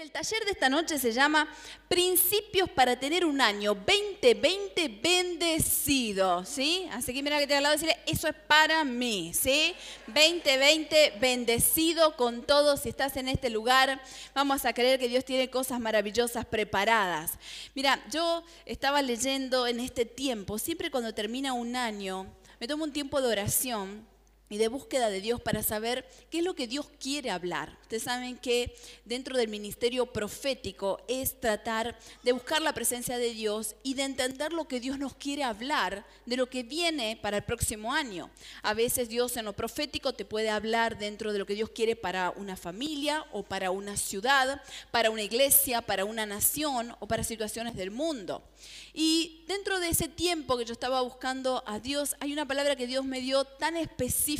El taller de esta noche se llama Principios para tener un año 2020 bendecido, ¿sí? Así que mira que te al lado decirle, eso es para mí, ¿sí? 2020 bendecido con todo. Si estás en este lugar, vamos a creer que Dios tiene cosas maravillosas preparadas. Mira, yo estaba leyendo en este tiempo, siempre cuando termina un año, me tomo un tiempo de oración y de búsqueda de Dios para saber qué es lo que Dios quiere hablar. Ustedes saben que dentro del ministerio profético es tratar de buscar la presencia de Dios y de entender lo que Dios nos quiere hablar de lo que viene para el próximo año. A veces Dios en lo profético te puede hablar dentro de lo que Dios quiere para una familia o para una ciudad, para una iglesia, para una nación o para situaciones del mundo. Y dentro de ese tiempo que yo estaba buscando a Dios, hay una palabra que Dios me dio tan específica,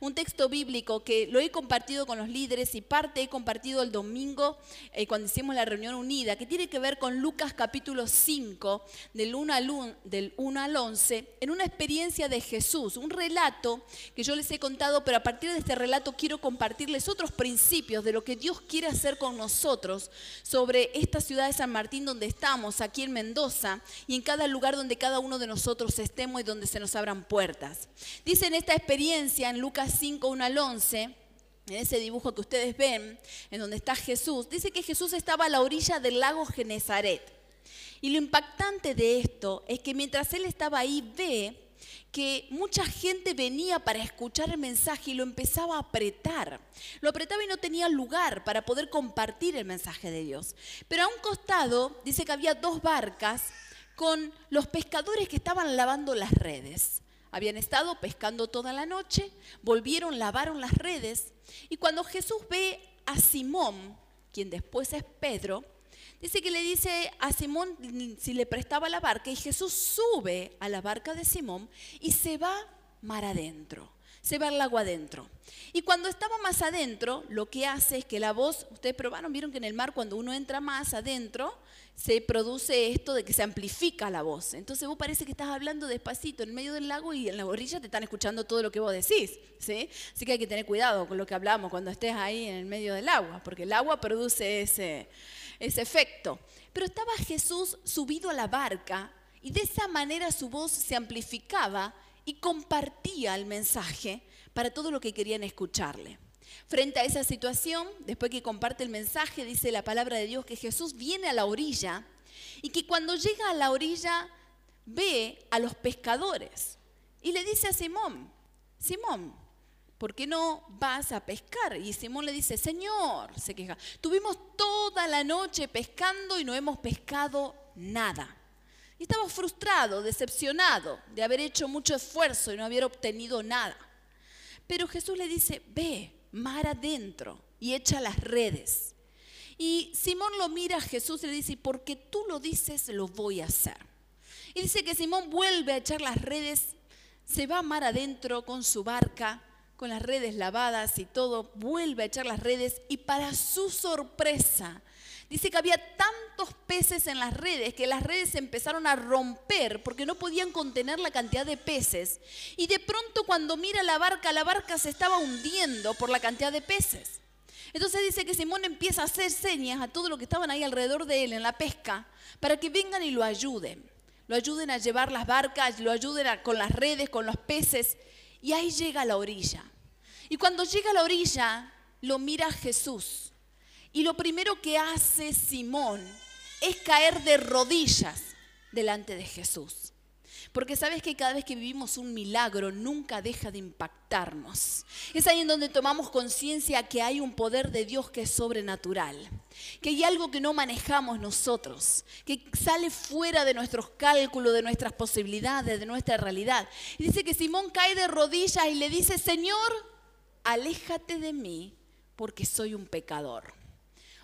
un texto bíblico que lo he compartido con los líderes y parte he compartido el domingo eh, cuando hicimos la reunión unida, que tiene que ver con Lucas capítulo 5, del 1 al, del 1 al 11, en una experiencia de Jesús, un relato que yo les he contado, pero a partir de este relato quiero compartirles otros principios de lo que Dios quiere hacer con nosotros sobre esta ciudad de San Martín donde estamos, aquí en Mendoza y en cada lugar donde cada uno de nosotros estemos y donde se nos abran puertas. Dice en esta experiencia en Lucas 5, 1 al 11, en ese dibujo que ustedes ven, en donde está Jesús, dice que Jesús estaba a la orilla del lago Genezaret. Y lo impactante de esto es que mientras él estaba ahí, ve que mucha gente venía para escuchar el mensaje y lo empezaba a apretar. Lo apretaba y no tenía lugar para poder compartir el mensaje de Dios. Pero a un costado dice que había dos barcas con los pescadores que estaban lavando las redes. Habían estado pescando toda la noche, volvieron, lavaron las redes y cuando Jesús ve a Simón, quien después es Pedro, dice que le dice a Simón si le prestaba la barca y Jesús sube a la barca de Simón y se va mar adentro se va al agua adentro. Y cuando estaba más adentro, lo que hace es que la voz, ustedes probaron, vieron que en el mar cuando uno entra más adentro, se produce esto de que se amplifica la voz. Entonces vos parece que estás hablando despacito en medio del lago y en la orilla te están escuchando todo lo que vos decís. ¿sí? Así que hay que tener cuidado con lo que hablamos cuando estés ahí en el medio del agua, porque el agua produce ese, ese efecto. Pero estaba Jesús subido a la barca y de esa manera su voz se amplificaba y compartía el mensaje para todo lo que querían escucharle. Frente a esa situación, después que comparte el mensaje, dice la palabra de Dios que Jesús viene a la orilla y que cuando llega a la orilla ve a los pescadores y le dice a Simón, Simón, ¿por qué no vas a pescar? Y Simón le dice, Señor, se queja, tuvimos toda la noche pescando y no hemos pescado nada. Estaba frustrado, decepcionado de haber hecho mucho esfuerzo y no haber obtenido nada. Pero Jesús le dice, ve, mar adentro y echa las redes. Y Simón lo mira a Jesús y le dice, porque tú lo dices, lo voy a hacer. Y dice que Simón vuelve a echar las redes, se va mar adentro con su barca, con las redes lavadas y todo, vuelve a echar las redes y para su sorpresa Dice que había tantos peces en las redes que las redes empezaron a romper porque no podían contener la cantidad de peces. Y de pronto cuando mira la barca, la barca se estaba hundiendo por la cantidad de peces. Entonces dice que Simón empieza a hacer señas a todos los que estaban ahí alrededor de él en la pesca para que vengan y lo ayuden. Lo ayuden a llevar las barcas, lo ayuden con las redes, con los peces. Y ahí llega a la orilla. Y cuando llega a la orilla, lo mira Jesús y lo primero que hace Simón es caer de rodillas delante de Jesús. Porque sabes que cada vez que vivimos un milagro nunca deja de impactarnos. Es ahí en donde tomamos conciencia que hay un poder de Dios que es sobrenatural, que hay algo que no manejamos nosotros, que sale fuera de nuestros cálculos, de nuestras posibilidades, de nuestra realidad. Y dice que Simón cae de rodillas y le dice, Señor, aléjate de mí porque soy un pecador.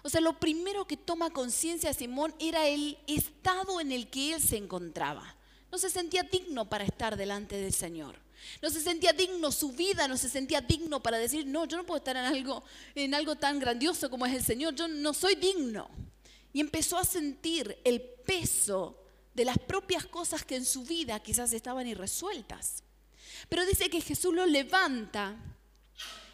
O sea, lo primero que toma conciencia Simón era el estado en el que él se encontraba. No se sentía digno para estar delante del Señor. No se sentía digno, su vida no se sentía digno para decir, no, yo no puedo estar en algo, en algo tan grandioso como es el Señor, yo no soy digno. Y empezó a sentir el peso de las propias cosas que en su vida quizás estaban irresueltas. Pero dice que Jesús lo levanta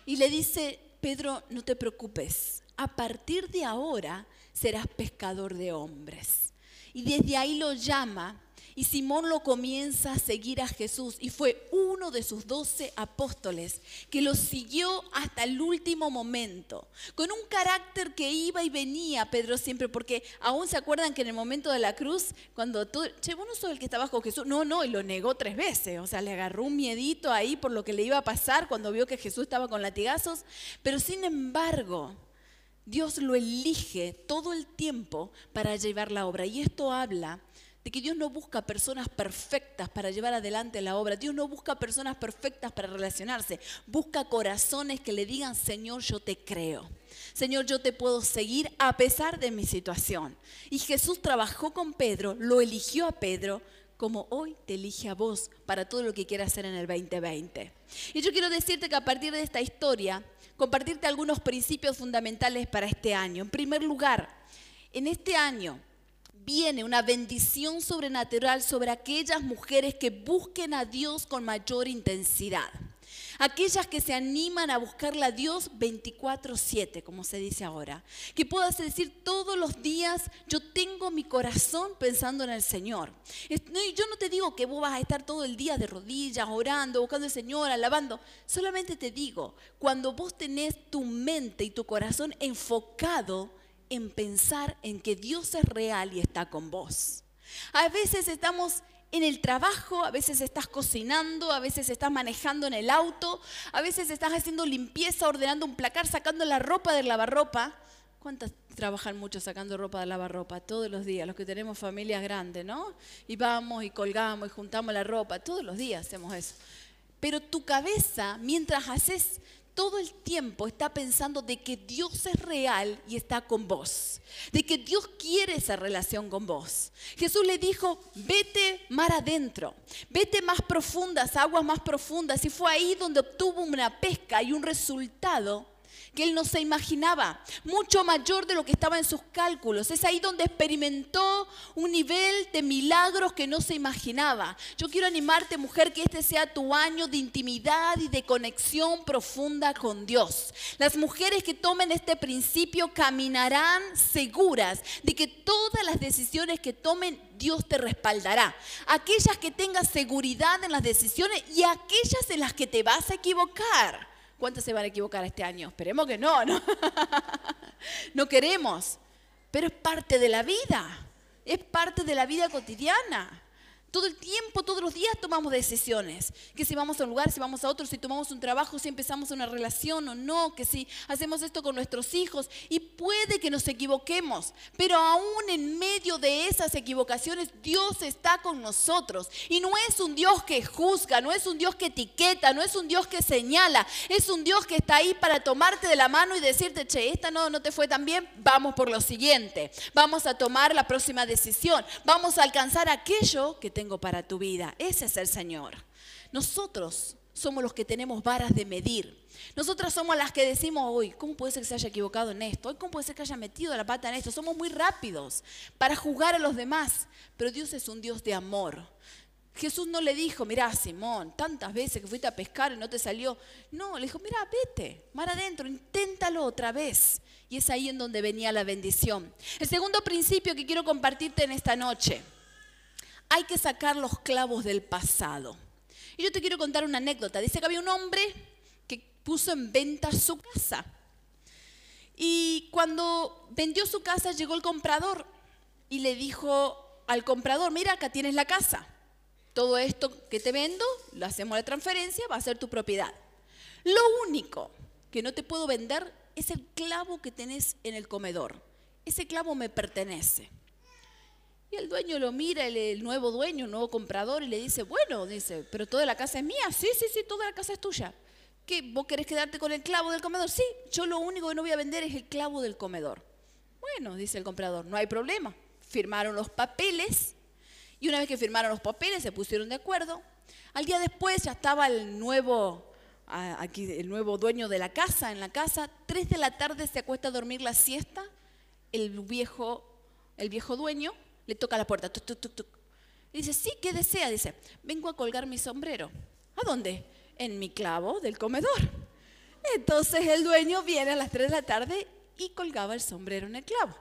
y le dice, Pedro, no te preocupes, a partir de ahora serás pescador de hombres. Y desde ahí lo llama y Simón lo comienza a seguir a Jesús y fue uno de sus doce apóstoles que lo siguió hasta el último momento, con un carácter que iba y venía Pedro siempre, porque aún se acuerdan que en el momento de la cruz, cuando tú, che, vos no sos el que estaba con Jesús, no, no, y lo negó tres veces, o sea, le agarró un miedito ahí por lo que le iba a pasar cuando vio que Jesús estaba con latigazos, pero sin embargo, Dios lo elige todo el tiempo para llevar la obra. Y esto habla de que Dios no busca personas perfectas para llevar adelante la obra. Dios no busca personas perfectas para relacionarse. Busca corazones que le digan, Señor, yo te creo. Señor, yo te puedo seguir a pesar de mi situación. Y Jesús trabajó con Pedro, lo eligió a Pedro, como hoy te elige a vos para todo lo que quiera hacer en el 2020. Y yo quiero decirte que a partir de esta historia, compartirte algunos principios fundamentales para este año. En primer lugar, en este año viene una bendición sobrenatural sobre aquellas mujeres que busquen a Dios con mayor intensidad. Aquellas que se animan a buscarle a Dios 24/7, como se dice ahora. Que puedas decir todos los días, yo tengo mi corazón pensando en el Señor. Yo no te digo que vos vas a estar todo el día de rodillas, orando, buscando al Señor, alabando. Solamente te digo, cuando vos tenés tu mente y tu corazón enfocado en pensar en que Dios es real y está con vos. A veces estamos en el trabajo, a veces estás cocinando, a veces estás manejando en el auto, a veces estás haciendo limpieza, ordenando un placar, sacando la ropa del lavarropa. ¿Cuántas trabajan mucho sacando ropa de lavarropa? Todos los días, los que tenemos familias grandes, ¿no? Y vamos y colgamos y juntamos la ropa, todos los días hacemos eso. Pero tu cabeza, mientras haces todo el tiempo está pensando de que Dios es real y está con vos, de que Dios quiere esa relación con vos. Jesús le dijo, vete mar adentro, vete más profundas, aguas más profundas, y fue ahí donde obtuvo una pesca y un resultado que él no se imaginaba, mucho mayor de lo que estaba en sus cálculos. Es ahí donde experimentó un nivel de milagros que no se imaginaba. Yo quiero animarte, mujer, que este sea tu año de intimidad y de conexión profunda con Dios. Las mujeres que tomen este principio caminarán seguras de que todas las decisiones que tomen Dios te respaldará. Aquellas que tengas seguridad en las decisiones y aquellas en las que te vas a equivocar. ¿Cuántos se van a equivocar este año? Esperemos que no, ¿no? no queremos, pero es parte de la vida, es parte de la vida cotidiana. Todo el tiempo, todos los días tomamos decisiones. Que si vamos a un lugar, si vamos a otro, si tomamos un trabajo, si empezamos una relación o no, que si hacemos esto con nuestros hijos. Y puede que nos equivoquemos, pero aún en medio de esas equivocaciones, Dios está con nosotros. Y no es un Dios que juzga, no es un Dios que etiqueta, no es un Dios que señala. Es un Dios que está ahí para tomarte de la mano y decirte, che, esta no, no te fue tan bien, vamos por lo siguiente. Vamos a tomar la próxima decisión. Vamos a alcanzar aquello que tengo para tu vida. Ese es el Señor. Nosotros somos los que tenemos varas de medir. Nosotras somos las que decimos, hoy, ¿cómo puede ser que se haya equivocado en esto? ¿Cómo puede ser que haya metido la pata en esto? Somos muy rápidos para juzgar a los demás, pero Dios es un Dios de amor. Jesús no le dijo, mira, Simón, tantas veces que fuiste a pescar y no te salió. No, le dijo, mira, vete, mar adentro, inténtalo otra vez. Y es ahí en donde venía la bendición. El segundo principio que quiero compartirte en esta noche hay que sacar los clavos del pasado. Y yo te quiero contar una anécdota. Dice que había un hombre que puso en venta su casa. Y cuando vendió su casa llegó el comprador y le dijo al comprador, mira, acá tienes la casa. Todo esto que te vendo, lo hacemos la transferencia, va a ser tu propiedad. Lo único que no te puedo vender es el clavo que tenés en el comedor. Ese clavo me pertenece. Y el dueño lo mira, el, nuevo dueño, el nuevo comprador, y le dice, bueno, dice, pero toda la casa es mía. Sí, sí, sí, toda la casa es tuya. ¿Qué? ¿Vos querés quedarte con el clavo del comedor? Sí, yo lo único que no voy a vender es el clavo del comedor. Bueno, dice el comprador, no hay problema. Firmaron los papeles y una vez que firmaron los papeles se pusieron de acuerdo. Al día después ya estaba el nuevo, aquí, el nuevo dueño de la casa en la casa. Tres de la tarde se acuesta a dormir la siesta. El viejo, el viejo dueño le toca la puerta. Y dice, sí, ¿qué desea? Dice, vengo a colgar mi sombrero. ¿A dónde? En mi clavo del comedor. Entonces el dueño viene a las 3 de la tarde y colgaba el sombrero en el clavo.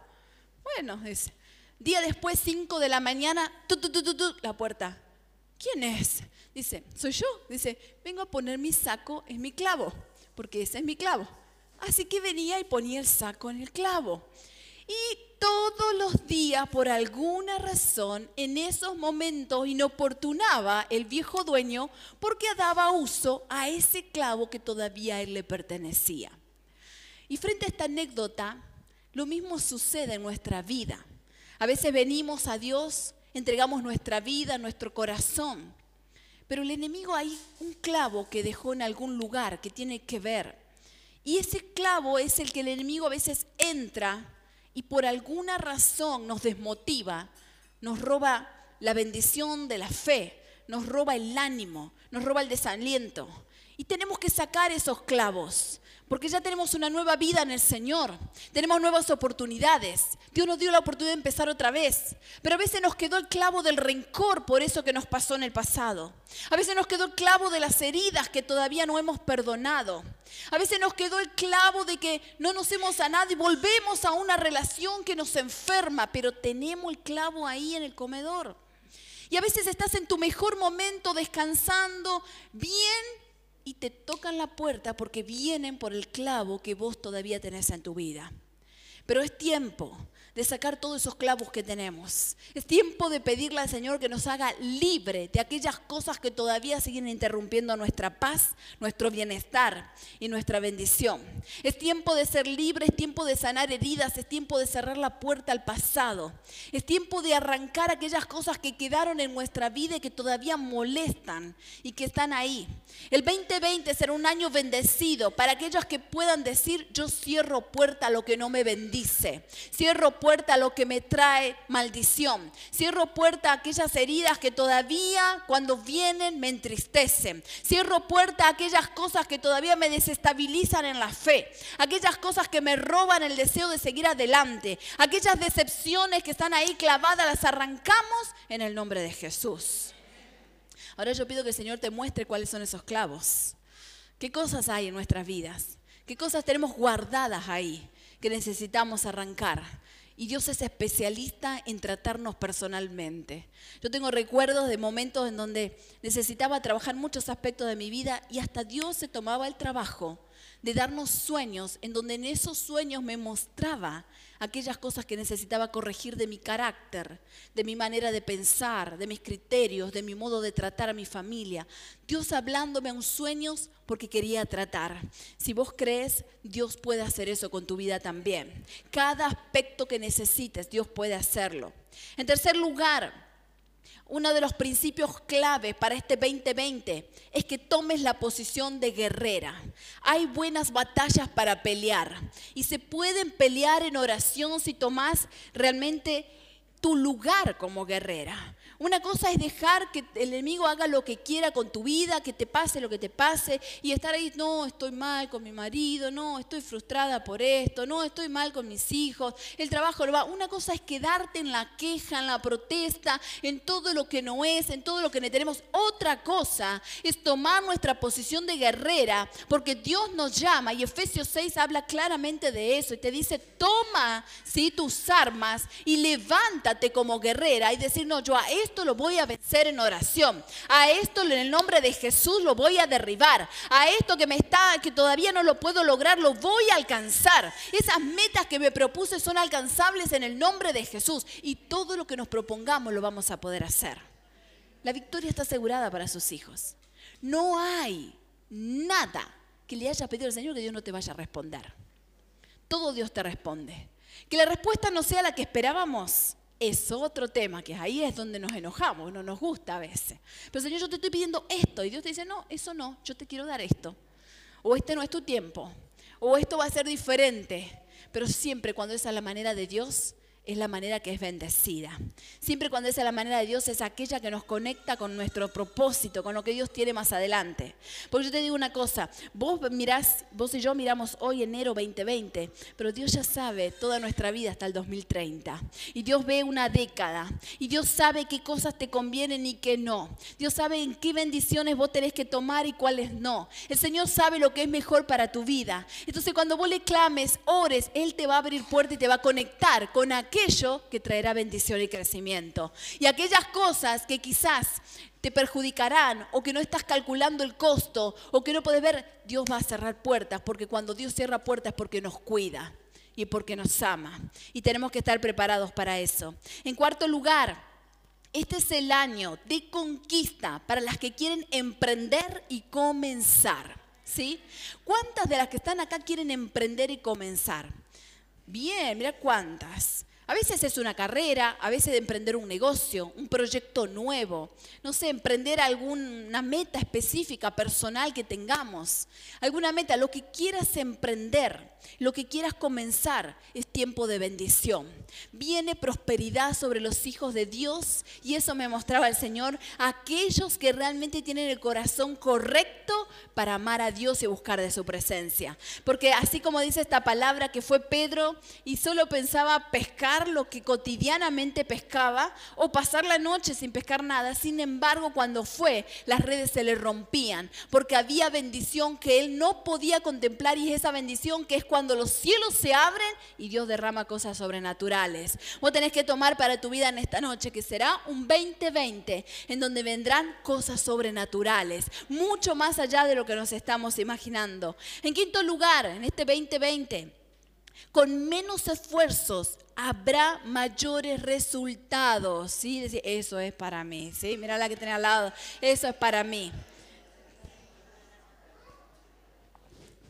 Bueno, dice. Día después, 5 de la mañana, tu, tu, tu, la puerta. ¿Quién es? Dice, soy yo. Dice, vengo a poner mi saco en mi clavo, porque ese es mi clavo. Así que venía y ponía el saco en el clavo. Y todos los días, por alguna razón, en esos momentos inoportunaba el viejo dueño porque daba uso a ese clavo que todavía él le pertenecía. Y frente a esta anécdota, lo mismo sucede en nuestra vida. A veces venimos a Dios, entregamos nuestra vida, nuestro corazón, pero el enemigo hay un clavo que dejó en algún lugar que tiene que ver. Y ese clavo es el que el enemigo a veces entra y por alguna razón nos desmotiva, nos roba la bendición de la fe, nos roba el ánimo, nos roba el desaliento. Y tenemos que sacar esos clavos. Porque ya tenemos una nueva vida en el Señor. Tenemos nuevas oportunidades. Dios nos dio la oportunidad de empezar otra vez. Pero a veces nos quedó el clavo del rencor por eso que nos pasó en el pasado. A veces nos quedó el clavo de las heridas que todavía no hemos perdonado. A veces nos quedó el clavo de que no nos hemos sanado y volvemos a una relación que nos enferma, pero tenemos el clavo ahí en el comedor. Y a veces estás en tu mejor momento descansando bien y te tocan la puerta porque vienen por el clavo que vos todavía tenés en tu vida. Pero es tiempo de sacar todos esos clavos que tenemos. Es tiempo de pedirle al Señor que nos haga libre de aquellas cosas que todavía siguen interrumpiendo nuestra paz, nuestro bienestar y nuestra bendición. Es tiempo de ser libre, es tiempo de sanar heridas, es tiempo de cerrar la puerta al pasado. Es tiempo de arrancar aquellas cosas que quedaron en nuestra vida y que todavía molestan y que están ahí. El 2020 será un año bendecido para aquellos que puedan decir, yo cierro puerta a lo que no me bendice. Cierro puerta a lo que me trae maldición. Cierro puerta a aquellas heridas que todavía cuando vienen me entristecen. Cierro puerta a aquellas cosas que todavía me desestabilizan en la fe. Aquellas cosas que me roban el deseo de seguir adelante. Aquellas decepciones que están ahí clavadas las arrancamos en el nombre de Jesús. Ahora yo pido que el Señor te muestre cuáles son esos clavos. ¿Qué cosas hay en nuestras vidas? ¿Qué cosas tenemos guardadas ahí que necesitamos arrancar? Y Dios es especialista en tratarnos personalmente. Yo tengo recuerdos de momentos en donde necesitaba trabajar muchos aspectos de mi vida y hasta Dios se tomaba el trabajo de darnos sueños, en donde en esos sueños me mostraba aquellas cosas que necesitaba corregir de mi carácter, de mi manera de pensar, de mis criterios, de mi modo de tratar a mi familia. Dios hablándome a un sueños porque quería tratar. Si vos crees, Dios puede hacer eso con tu vida también. Cada aspecto que necesites, Dios puede hacerlo. En tercer lugar, uno de los principios clave para este 2020 es que tomes la posición de guerrera. Hay buenas batallas para pelear y se pueden pelear en oración si tomas realmente tu lugar como guerrera. Una cosa es dejar que el enemigo haga lo que quiera con tu vida, que te pase lo que te pase y estar ahí, no, estoy mal con mi marido, no, estoy frustrada por esto, no, estoy mal con mis hijos, el trabajo lo va. Una cosa es quedarte en la queja, en la protesta, en todo lo que no es, en todo lo que tenemos. Otra cosa es tomar nuestra posición de guerrera, porque Dios nos llama y Efesios 6 habla claramente de eso y te dice, toma ¿sí? tus armas y levántate como guerrera y decir, no, yo a esto lo voy a vencer en oración. A esto en el nombre de Jesús lo voy a derribar. A esto que me está que todavía no lo puedo lograr lo voy a alcanzar. Esas metas que me propuse son alcanzables en el nombre de Jesús y todo lo que nos propongamos lo vamos a poder hacer. La victoria está asegurada para sus hijos. No hay nada que le haya pedido al Señor que Dios no te vaya a responder. Todo Dios te responde. Que la respuesta no sea la que esperábamos, es otro tema, que ahí es donde nos enojamos, no nos gusta a veces. Pero Señor, yo te estoy pidiendo esto y Dios te dice, no, eso no, yo te quiero dar esto. O este no es tu tiempo, o esto va a ser diferente. Pero siempre cuando esa es la manera de Dios, es la manera que es bendecida. Siempre cuando es la manera de Dios es aquella que nos conecta con nuestro propósito, con lo que Dios tiene más adelante. Porque yo te digo una cosa, vos mirás, vos y yo miramos hoy enero 2020, pero Dios ya sabe toda nuestra vida hasta el 2030. Y Dios ve una década. Y Dios sabe qué cosas te convienen y qué no. Dios sabe en qué bendiciones vos tenés que tomar y cuáles no. El Señor sabe lo que es mejor para tu vida. Entonces cuando vos le clames, ores, Él te va a abrir puerta y te va a conectar con aquel aquello que traerá bendición y crecimiento. Y aquellas cosas que quizás te perjudicarán o que no estás calculando el costo o que no puedes ver, Dios va a cerrar puertas porque cuando Dios cierra puertas es porque nos cuida y porque nos ama. Y tenemos que estar preparados para eso. En cuarto lugar, este es el año de conquista para las que quieren emprender y comenzar. ¿Sí? ¿Cuántas de las que están acá quieren emprender y comenzar? Bien, mira cuántas. A veces es una carrera, a veces de emprender un negocio, un proyecto nuevo, no sé, emprender alguna meta específica, personal que tengamos, alguna meta, lo que quieras emprender, lo que quieras comenzar, es tiempo de bendición. Viene prosperidad sobre los hijos de Dios y eso me mostraba el Señor, aquellos que realmente tienen el corazón correcto para amar a Dios y buscar de su presencia. Porque así como dice esta palabra que fue Pedro y solo pensaba pescar, lo que cotidianamente pescaba o pasar la noche sin pescar nada. Sin embargo, cuando fue, las redes se le rompían porque había bendición que él no podía contemplar y es esa bendición que es cuando los cielos se abren y Dios derrama cosas sobrenaturales. Vos tenés que tomar para tu vida en esta noche que será un 2020 en donde vendrán cosas sobrenaturales, mucho más allá de lo que nos estamos imaginando. En quinto lugar, en este 2020, con menos esfuerzos habrá mayores resultados. ¿sí? Eso es para mí. ¿sí? Mira la que tiene al lado. Eso es para mí.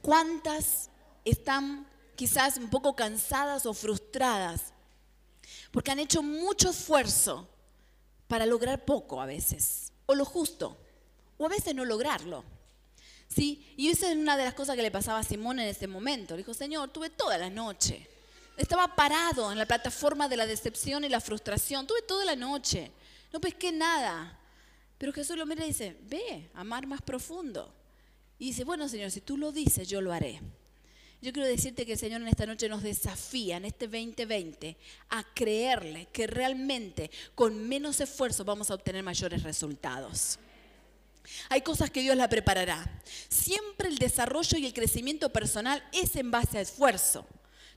¿Cuántas están quizás un poco cansadas o frustradas? Porque han hecho mucho esfuerzo para lograr poco a veces, o lo justo, o a veces no lograrlo. ¿sí? Y esa es una de las cosas que le pasaba a Simón en ese momento. Le dijo, Señor, tuve toda la noche. Estaba parado en la plataforma de la decepción y la frustración. Tuve toda la noche. No pesqué nada. Pero Jesús lo mira y dice, ve, amar más profundo. Y dice, bueno, Señor, si tú lo dices, yo lo haré. Yo quiero decirte que el Señor en esta noche nos desafía, en este 2020, a creerle que realmente con menos esfuerzo vamos a obtener mayores resultados. Hay cosas que Dios la preparará. Siempre el desarrollo y el crecimiento personal es en base a esfuerzo.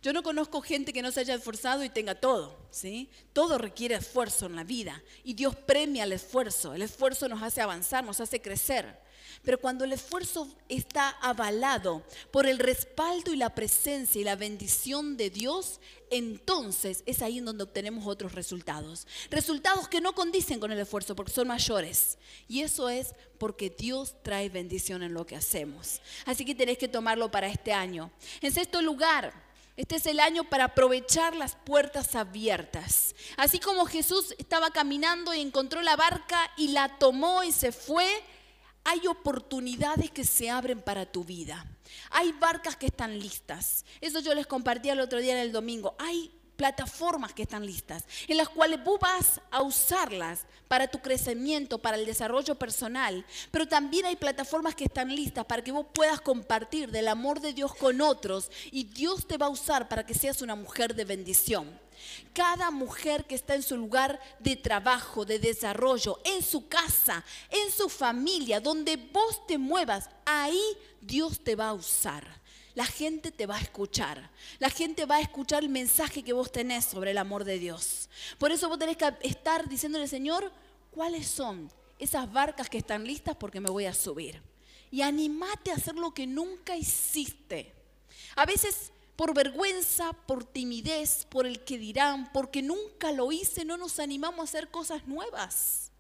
Yo no conozco gente que no se haya esforzado y tenga todo, ¿sí? Todo requiere esfuerzo en la vida y Dios premia el esfuerzo. El esfuerzo nos hace avanzar, nos hace crecer. Pero cuando el esfuerzo está avalado por el respaldo y la presencia y la bendición de Dios, entonces es ahí en donde obtenemos otros resultados. Resultados que no condicen con el esfuerzo porque son mayores. Y eso es porque Dios trae bendición en lo que hacemos. Así que tenés que tomarlo para este año. En sexto lugar, este es el año para aprovechar las puertas abiertas. Así como Jesús estaba caminando y encontró la barca y la tomó y se fue, hay oportunidades que se abren para tu vida. Hay barcas que están listas. Eso yo les compartí el otro día en el domingo. Hay plataformas que están listas, en las cuales vos vas a usarlas para tu crecimiento, para el desarrollo personal, pero también hay plataformas que están listas para que vos puedas compartir del amor de Dios con otros y Dios te va a usar para que seas una mujer de bendición. Cada mujer que está en su lugar de trabajo, de desarrollo, en su casa, en su familia, donde vos te muevas, ahí Dios te va a usar. La gente te va a escuchar. La gente va a escuchar el mensaje que vos tenés sobre el amor de Dios. Por eso vos tenés que estar diciéndole, Señor, ¿cuáles son esas barcas que están listas porque me voy a subir? Y animate a hacer lo que nunca hiciste. A veces por vergüenza, por timidez, por el que dirán, porque nunca lo hice, no nos animamos a hacer cosas nuevas.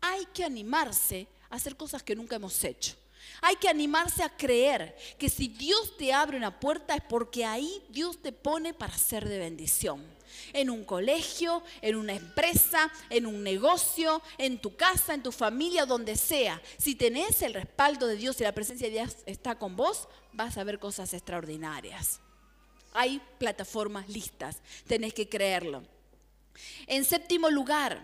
Hay que animarse a hacer cosas que nunca hemos hecho. Hay que animarse a creer que si Dios te abre una puerta es porque ahí Dios te pone para ser de bendición. En un colegio, en una empresa, en un negocio, en tu casa, en tu familia, donde sea. Si tenés el respaldo de Dios y la presencia de Dios está con vos, vas a ver cosas extraordinarias. Hay plataformas listas, tenés que creerlo. En séptimo lugar,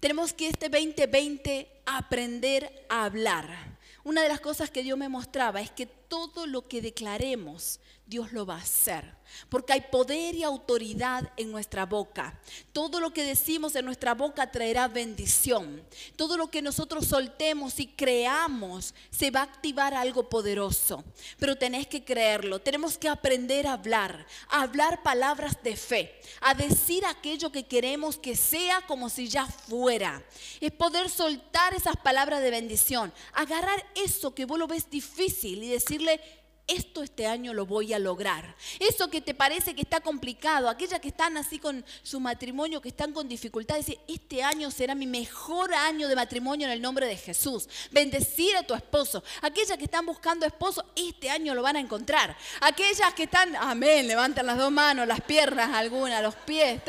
tenemos que este 2020 aprender a hablar. Una de las cosas que Dios me mostraba es que todo lo que declaremos, Dios lo va a hacer porque hay poder y autoridad en nuestra boca. Todo lo que decimos en nuestra boca traerá bendición. Todo lo que nosotros soltemos y creamos se va a activar algo poderoso. Pero tenés que creerlo. Tenemos que aprender a hablar, a hablar palabras de fe, a decir aquello que queremos que sea como si ya fuera. Es poder soltar esas palabras de bendición, agarrar eso que vos lo ves difícil y decirle, esto este año lo voy a lograr. Eso que te parece que está complicado, aquellas que están así con su matrimonio, que están con dificultades, este año será mi mejor año de matrimonio en el nombre de Jesús. Bendecir a tu esposo. Aquellas que están buscando esposo, este año lo van a encontrar. Aquellas que están, amén, levantan las dos manos, las piernas algunas, los pies.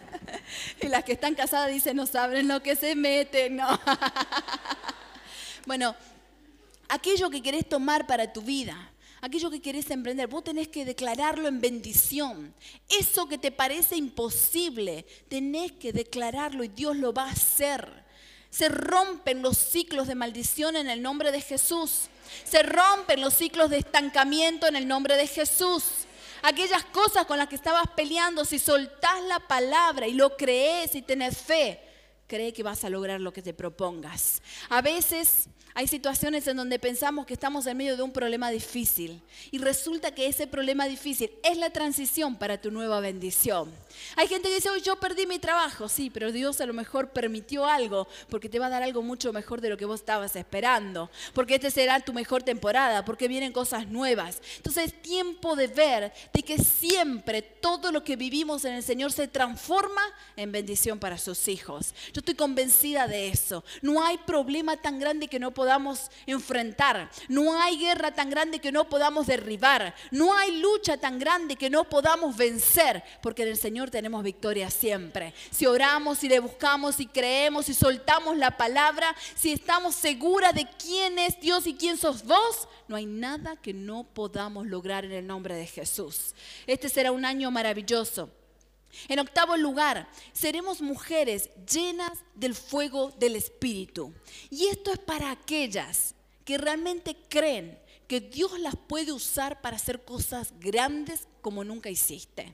y las que están casadas dicen, no saben lo que se meten. No. bueno, aquello que querés tomar para tu vida aquello que querés emprender, vos tenés que declararlo en bendición. Eso que te parece imposible, tenés que declararlo y Dios lo va a hacer. Se rompen los ciclos de maldición en el nombre de Jesús. Se rompen los ciclos de estancamiento en el nombre de Jesús. Aquellas cosas con las que estabas peleando, si soltás la palabra y lo crees y tenés fe, cree que vas a lograr lo que te propongas. A veces hay situaciones en donde pensamos que estamos en medio de un problema difícil y resulta que ese problema difícil es la transición para tu nueva bendición. Hay gente que dice, hoy yo perdí mi trabajo, sí, pero Dios a lo mejor permitió algo porque te va a dar algo mucho mejor de lo que vos estabas esperando, porque esta será tu mejor temporada, porque vienen cosas nuevas. Entonces es tiempo de ver de que siempre todo lo que vivimos en el Señor se transforma en bendición para sus hijos. Yo estoy convencida de eso. No hay problema tan grande que no enfrentar. No hay guerra tan grande que no podamos derribar. No hay lucha tan grande que no podamos vencer, porque en el Señor tenemos victoria siempre. Si oramos y le buscamos y creemos y soltamos la palabra, si estamos seguras de quién es Dios y quién sos vos, no hay nada que no podamos lograr en el nombre de Jesús. Este será un año maravilloso. En octavo lugar, seremos mujeres llenas del fuego del Espíritu. Y esto es para aquellas que realmente creen que Dios las puede usar para hacer cosas grandes como nunca hiciste.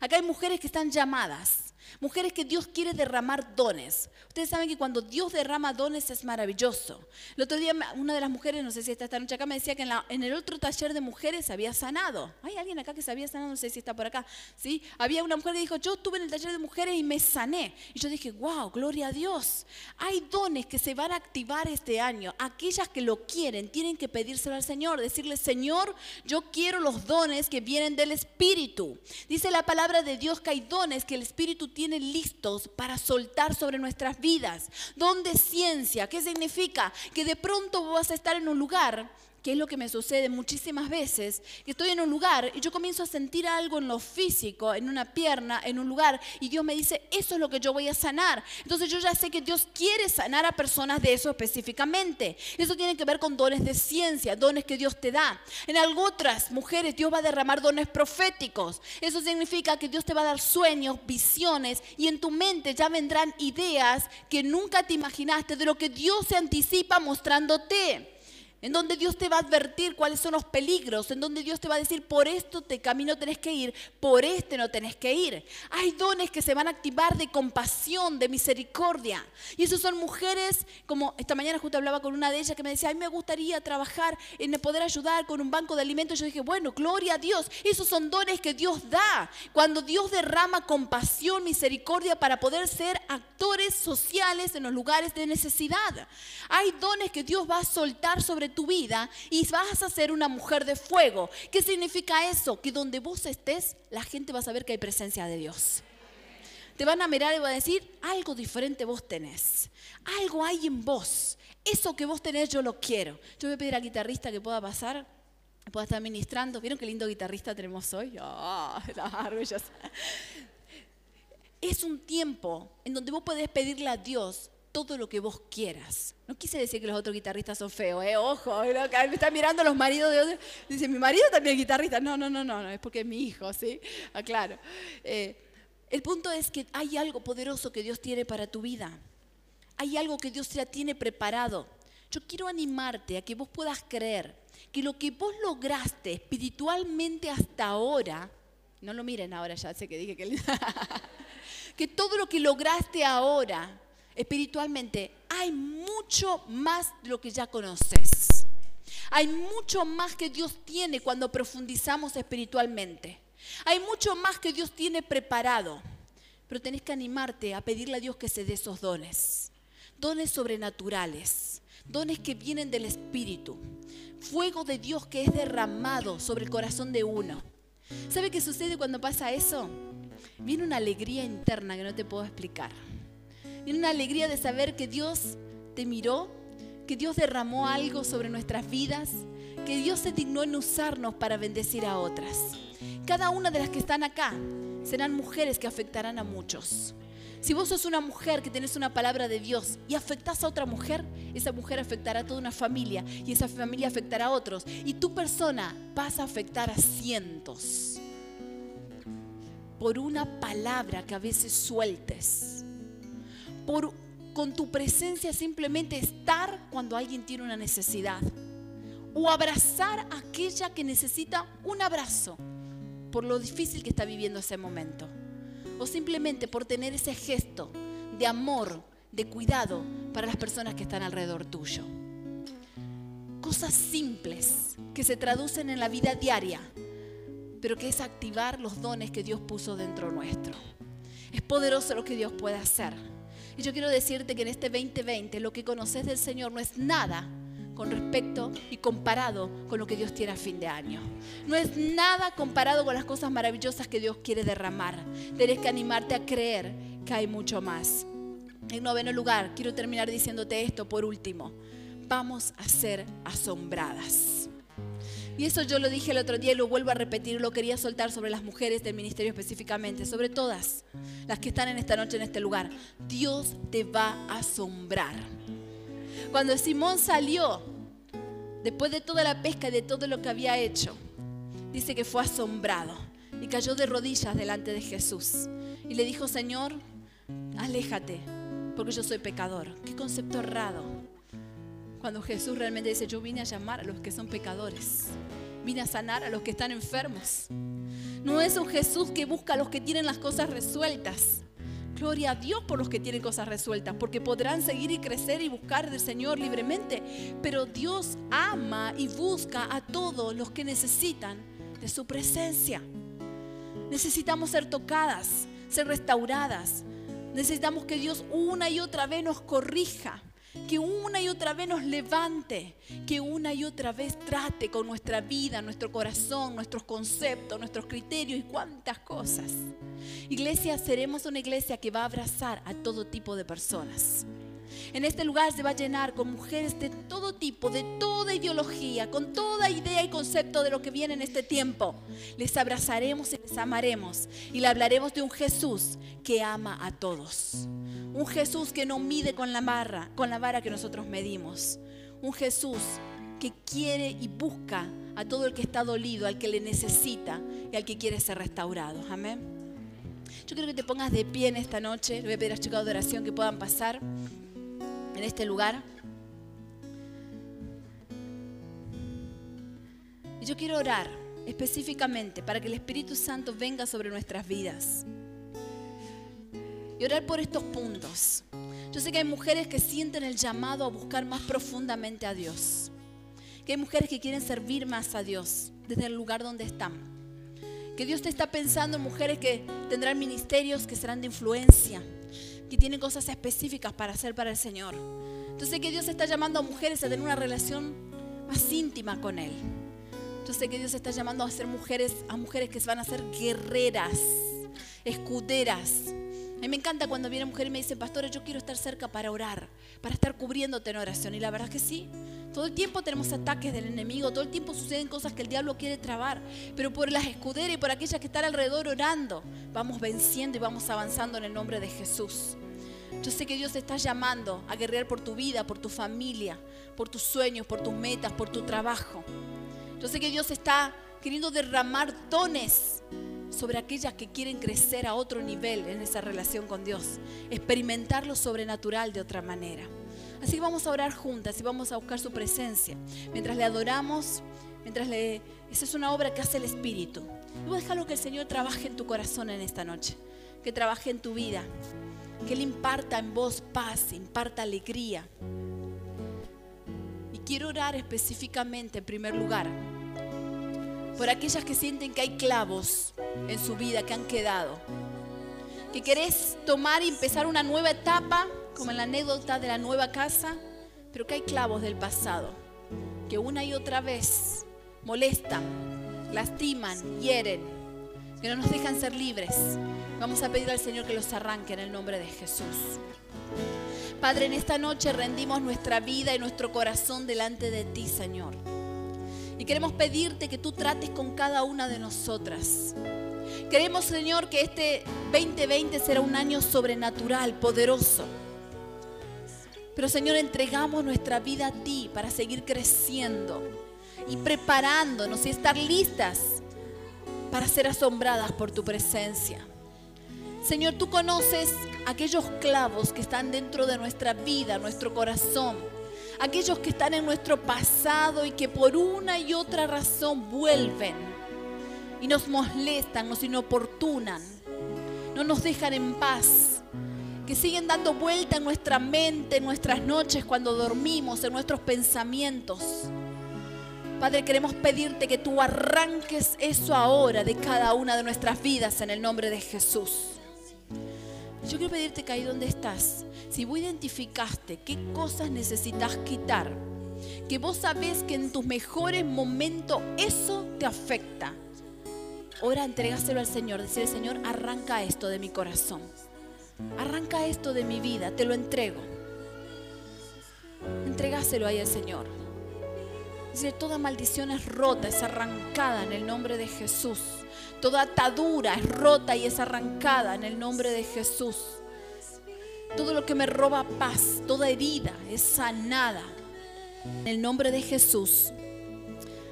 Acá hay mujeres que están llamadas Mujeres que Dios quiere derramar dones. Ustedes saben que cuando Dios derrama dones es maravilloso. El otro día una de las mujeres, no sé si está esta noche acá, me decía que en, el otro taller de mujeres había sanado. Hay alguien acá que se había sanado, no sé si está por acá. ¿Sí? Había una mujer que dijo, yo estuve en el taller de mujeres y me sané. Y yo dije, wow, gloria a Dios. Hay dones que se van a activar este año. Aquellas que lo quieren tienen que pedírselo al Señor. Decirle, Señor, yo quiero los dones que vienen del Espíritu. Dice la palabra de Dios que hay dones que el Espíritu tiene listos para soltar sobre nuestras vidas. ¿Dónde ciencia? ¿Qué significa? Que de pronto vas a estar en un lugar que es lo que me sucede muchísimas veces, que estoy en un lugar y yo comienzo a sentir algo en lo físico, en una pierna, en un lugar, y Dios me dice, eso es lo que yo voy a sanar. Entonces yo ya sé que Dios quiere sanar a personas de eso específicamente. Eso tiene que ver con dones de ciencia, dones que Dios te da. En otras mujeres Dios va a derramar dones proféticos. Eso significa que Dios te va a dar sueños, visiones, y en tu mente ya vendrán ideas que nunca te imaginaste de lo que Dios se anticipa mostrándote en donde Dios te va a advertir cuáles son los peligros, en donde Dios te va a decir, por esto te camino tenés que ir, por este no tenés que ir. Hay dones que se van a activar de compasión, de misericordia. Y esas son mujeres, como esta mañana justo hablaba con una de ellas que me decía, a mí me gustaría trabajar en poder ayudar con un banco de alimentos. Yo dije, bueno, gloria a Dios, esos son dones que Dios da. Cuando Dios derrama compasión, misericordia para poder ser actores sociales en los lugares de necesidad. Hay dones que Dios va a soltar sobre tu vida y vas a ser una mujer de fuego. ¿Qué significa eso? Que donde vos estés, la gente va a saber que hay presencia de Dios. Te van a mirar y van a decir, algo diferente vos tenés. Algo hay en vos. Eso que vos tenés yo lo quiero. Yo voy a pedir al guitarrista que pueda pasar, pueda estar ministrando. ¿Vieron qué lindo guitarrista tenemos hoy? Oh, es un tiempo en donde vos podés pedirle a Dios todo lo que vos quieras. No quise decir que los otros guitarristas son feos, ¿eh? Ojo, me están mirando los maridos de otros. Dice, mi marido también es guitarrista. No, no, no, no, no, es porque es mi hijo, ¿sí? Aclaro. Ah, eh, El punto es que hay algo poderoso que Dios tiene para tu vida. Hay algo que Dios ya tiene preparado. Yo quiero animarte a que vos puedas creer que lo que vos lograste espiritualmente hasta ahora, no lo miren ahora, ya sé que dije que... que todo lo que lograste ahora espiritualmente, hay mucho más de lo que ya conoces. Hay mucho más que Dios tiene cuando profundizamos espiritualmente. Hay mucho más que Dios tiene preparado. Pero tenés que animarte a pedirle a Dios que se dé esos dones. Dones sobrenaturales. Dones que vienen del Espíritu. Fuego de Dios que es derramado sobre el corazón de uno. ¿Sabe qué sucede cuando pasa eso? Viene una alegría interna que no te puedo explicar. Viene una alegría de saber que Dios te miró, que Dios derramó algo sobre nuestras vidas, que Dios se dignó en usarnos para bendecir a otras. Cada una de las que están acá serán mujeres que afectarán a muchos. Si vos sos una mujer que tenés una palabra de Dios y afectás a otra mujer, esa mujer afectará a toda una familia y esa familia afectará a otros. Y tu persona vas a afectar a cientos por una palabra que a veces sueltes, por con tu presencia simplemente estar cuando alguien tiene una necesidad o abrazar a aquella que necesita un abrazo por lo difícil que está viviendo ese momento o simplemente por tener ese gesto de amor, de cuidado para las personas que están alrededor tuyo. Cosas simples que se traducen en la vida diaria, pero que es activar los dones que Dios puso dentro nuestro. Es poderoso lo que Dios puede hacer. Y yo quiero decirte que en este 2020 lo que conoces del Señor no es nada con respecto y comparado con lo que Dios tiene a fin de año. No es nada comparado con las cosas maravillosas que Dios quiere derramar. Tienes que animarte a creer que hay mucho más. En noveno lugar, quiero terminar diciéndote esto por último. Vamos a ser asombradas. Y eso yo lo dije el otro día y lo vuelvo a repetir, lo quería soltar sobre las mujeres del ministerio específicamente, sobre todas las que están en esta noche en este lugar. Dios te va a asombrar. Cuando Simón salió, después de toda la pesca y de todo lo que había hecho, dice que fue asombrado y cayó de rodillas delante de Jesús. Y le dijo, Señor, aléjate, porque yo soy pecador. Qué concepto errado. Cuando Jesús realmente dice, yo vine a llamar a los que son pecadores. Vine a sanar a los que están enfermos. No es un Jesús que busca a los que tienen las cosas resueltas. Gloria a Dios por los que tienen cosas resueltas, porque podrán seguir y crecer y buscar del Señor libremente. Pero Dios ama y busca a todos los que necesitan de su presencia. Necesitamos ser tocadas, ser restauradas. Necesitamos que Dios una y otra vez nos corrija que una y otra vez nos levante, que una y otra vez trate con nuestra vida, nuestro corazón, nuestros conceptos, nuestros criterios y cuántas cosas. Iglesia, seremos una iglesia que va a abrazar a todo tipo de personas. En este lugar se va a llenar con mujeres de todo tipo, de toda ideología, con toda idea y concepto de lo que viene en este tiempo. Les abrazaremos y les amaremos y le hablaremos de un Jesús que ama a todos. Un Jesús que no mide con la barra, con la vara que nosotros medimos. Un Jesús que quiere y busca a todo el que está dolido, al que le necesita y al que quiere ser restaurado. Amén. Yo quiero que te pongas de pie en esta noche. Le voy a pedir a chicos de oración que puedan pasar en este lugar. Y yo quiero orar específicamente para que el Espíritu Santo venga sobre nuestras vidas. Y orar por estos puntos. Yo sé que hay mujeres que sienten el llamado a buscar más profundamente a Dios. Que hay mujeres que quieren servir más a Dios desde el lugar donde están. Que Dios te está pensando en mujeres que tendrán ministerios que serán de influencia que tienen cosas específicas para hacer para el Señor. Sé que Dios está llamando a mujeres a tener una relación más íntima con Él. Yo sé que Dios está llamando a ser mujeres, a mujeres que van a ser guerreras, escuderas. A mí me encanta cuando viene mujer y me dice, pastora, yo quiero estar cerca para orar, para estar cubriéndote en oración. Y la verdad es que sí. Todo el tiempo tenemos ataques del enemigo, todo el tiempo suceden cosas que el diablo quiere trabar, pero por las escuderas y por aquellas que están alrededor orando, vamos venciendo y vamos avanzando en el nombre de Jesús. Yo sé que Dios te está llamando a guerrear por tu vida, por tu familia, por tus sueños, por tus metas, por tu trabajo. Yo sé que Dios está queriendo derramar dones sobre aquellas que quieren crecer a otro nivel en esa relación con Dios, experimentar lo sobrenatural de otra manera. Así que vamos a orar juntas y vamos a buscar su presencia. Mientras le adoramos, mientras le... Esa es una obra que hace el Espíritu. Y vos dejarlo que el Señor trabaje en tu corazón en esta noche, que trabaje en tu vida, que Él imparta en vos paz, imparta alegría. Y quiero orar específicamente, en primer lugar, por aquellas que sienten que hay clavos en su vida que han quedado. Que querés tomar y empezar una nueva etapa, como en la anécdota de la nueva casa, pero que hay clavos del pasado, que una y otra vez molestan, lastiman, hieren, que no nos dejan ser libres. Vamos a pedir al Señor que los arranque en el nombre de Jesús. Padre, en esta noche rendimos nuestra vida y nuestro corazón delante de ti, Señor. Y queremos pedirte que tú trates con cada una de nosotras. Queremos, Señor, que este 2020 será un año sobrenatural, poderoso. Pero, Señor, entregamos nuestra vida a ti para seguir creciendo y preparándonos y estar listas para ser asombradas por tu presencia. Señor, tú conoces aquellos clavos que están dentro de nuestra vida, nuestro corazón aquellos que están en nuestro pasado y que por una y otra razón vuelven y nos molestan, nos inoportunan, no nos dejan en paz, que siguen dando vuelta en nuestra mente, en nuestras noches cuando dormimos, en nuestros pensamientos. Padre, queremos pedirte que tú arranques eso ahora de cada una de nuestras vidas en el nombre de Jesús. Yo quiero pedirte que ahí donde estás, si vos identificaste qué cosas necesitas quitar, que vos sabés que en tus mejores momentos eso te afecta, ahora entregáselo al Señor, decirle Señor, arranca esto de mi corazón, arranca esto de mi vida, te lo entrego. Entregáselo ahí al Señor. Dice, toda maldición es rota, es arrancada en el nombre de Jesús. Toda atadura es rota y es arrancada en el nombre de Jesús. Todo lo que me roba paz, toda herida es sanada. En el nombre de Jesús.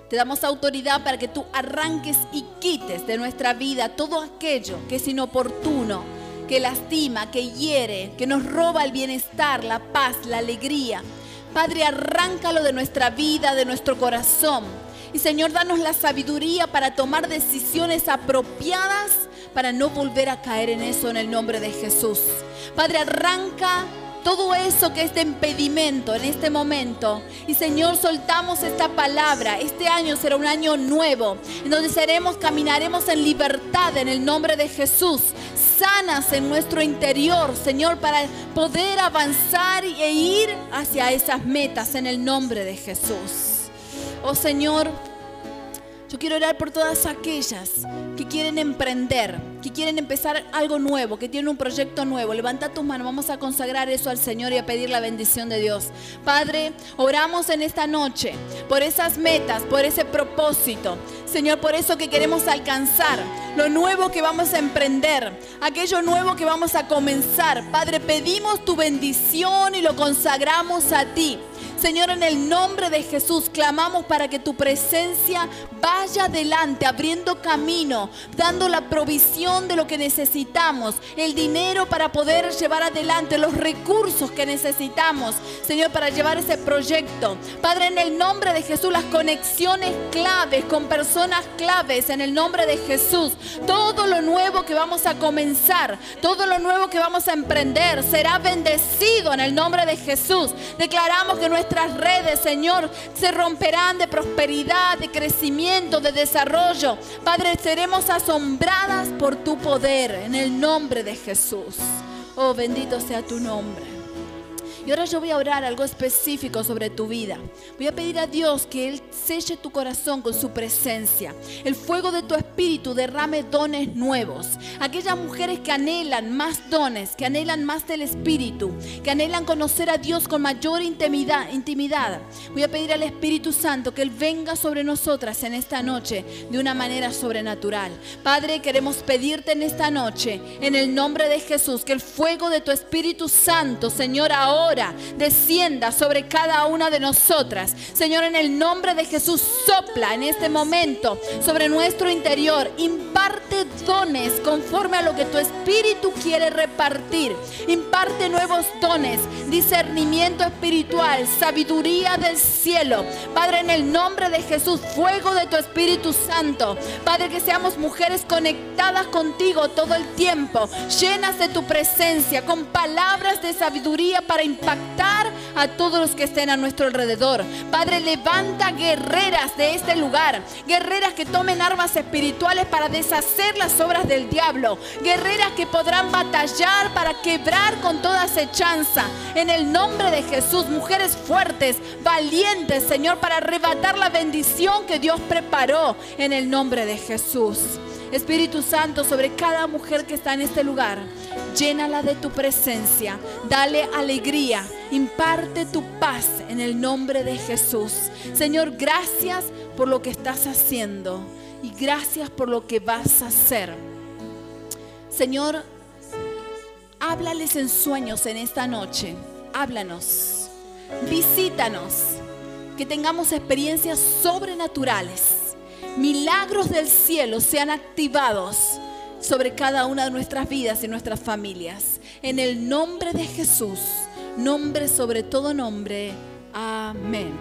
Te damos autoridad para que tú arranques y quites de nuestra vida todo aquello que es inoportuno, que lastima, que hiere, que nos roba el bienestar, la paz, la alegría. Padre, arráncalo de nuestra vida, de nuestro corazón y Señor, danos la sabiduría para tomar decisiones apropiadas para no volver a caer en eso en el nombre de Jesús. Padre, arranca todo eso que es de impedimento en este momento. Y Señor, soltamos esta palabra. Este año será un año nuevo, en donde seremos, caminaremos en libertad en el nombre de Jesús. Sanas en nuestro interior, Señor, para poder avanzar e ir hacia esas metas en el nombre de Jesús. Oh Señor, yo quiero orar por todas aquellas que quieren emprender, que quieren empezar algo nuevo, que tienen un proyecto nuevo. Levanta tus manos, vamos a consagrar eso al Señor y a pedir la bendición de Dios. Padre, oramos en esta noche por esas metas, por ese propósito. Señor, por eso que queremos alcanzar, lo nuevo que vamos a emprender, aquello nuevo que vamos a comenzar. Padre, pedimos tu bendición y lo consagramos a ti. Señor, en el nombre de Jesús clamamos para que tu presencia vaya adelante, abriendo camino, dando la provisión de lo que necesitamos, el dinero para poder llevar adelante, los recursos que necesitamos, Señor, para llevar ese proyecto. Padre, en el nombre de Jesús, las conexiones claves con personas claves, en el nombre de Jesús, todo lo nuevo que vamos a comenzar, todo lo nuevo que vamos a emprender, será bendecido en el nombre de Jesús. Declaramos que nuestra nuestras redes, Señor, se romperán de prosperidad, de crecimiento, de desarrollo. Padre, seremos asombradas por tu poder en el nombre de Jesús. Oh, bendito sea tu nombre. Y ahora yo voy a orar algo específico sobre tu vida. Voy a pedir a Dios que Él selle tu corazón con su presencia. El fuego de tu espíritu derrame dones nuevos. Aquellas mujeres que anhelan más dones, que anhelan más del espíritu, que anhelan conocer a Dios con mayor intimidad. intimidad. Voy a pedir al Espíritu Santo que Él venga sobre nosotras en esta noche de una manera sobrenatural. Padre, queremos pedirte en esta noche, en el nombre de Jesús, que el fuego de tu Espíritu Santo, Señor, ahora descienda sobre cada una de nosotras. Señor, en el nombre de Jesús, sopla en este momento sobre nuestro interior. Imparte dones conforme a lo que tu Espíritu quiere repartir. Imparte nuevos dones, discernimiento espiritual, sabiduría del cielo. Padre, en el nombre de Jesús, fuego de tu Espíritu Santo. Padre, que seamos mujeres conectadas contigo todo el tiempo, llenas de tu presencia, con palabras de sabiduría para impactar a todos los que estén a nuestro alrededor. Padre, levanta guerreras de este lugar, guerreras que tomen armas espirituales para deshacer las obras del diablo, guerreras que podrán batallar para quebrar con toda acechanza. En el nombre de Jesús, mujeres fuertes, valientes, Señor, para arrebatar la bendición que Dios preparó en el nombre de Jesús. Espíritu Santo, sobre cada mujer que está en este lugar, llénala de tu presencia, dale alegría, imparte tu paz en el nombre de Jesús. Señor, gracias por lo que estás haciendo y gracias por lo que vas a hacer. Señor, háblales en sueños en esta noche, háblanos, visítanos, que tengamos experiencias sobrenaturales. Milagros del cielo sean activados sobre cada una de nuestras vidas y nuestras familias. En el nombre de Jesús, nombre sobre todo nombre. Amén.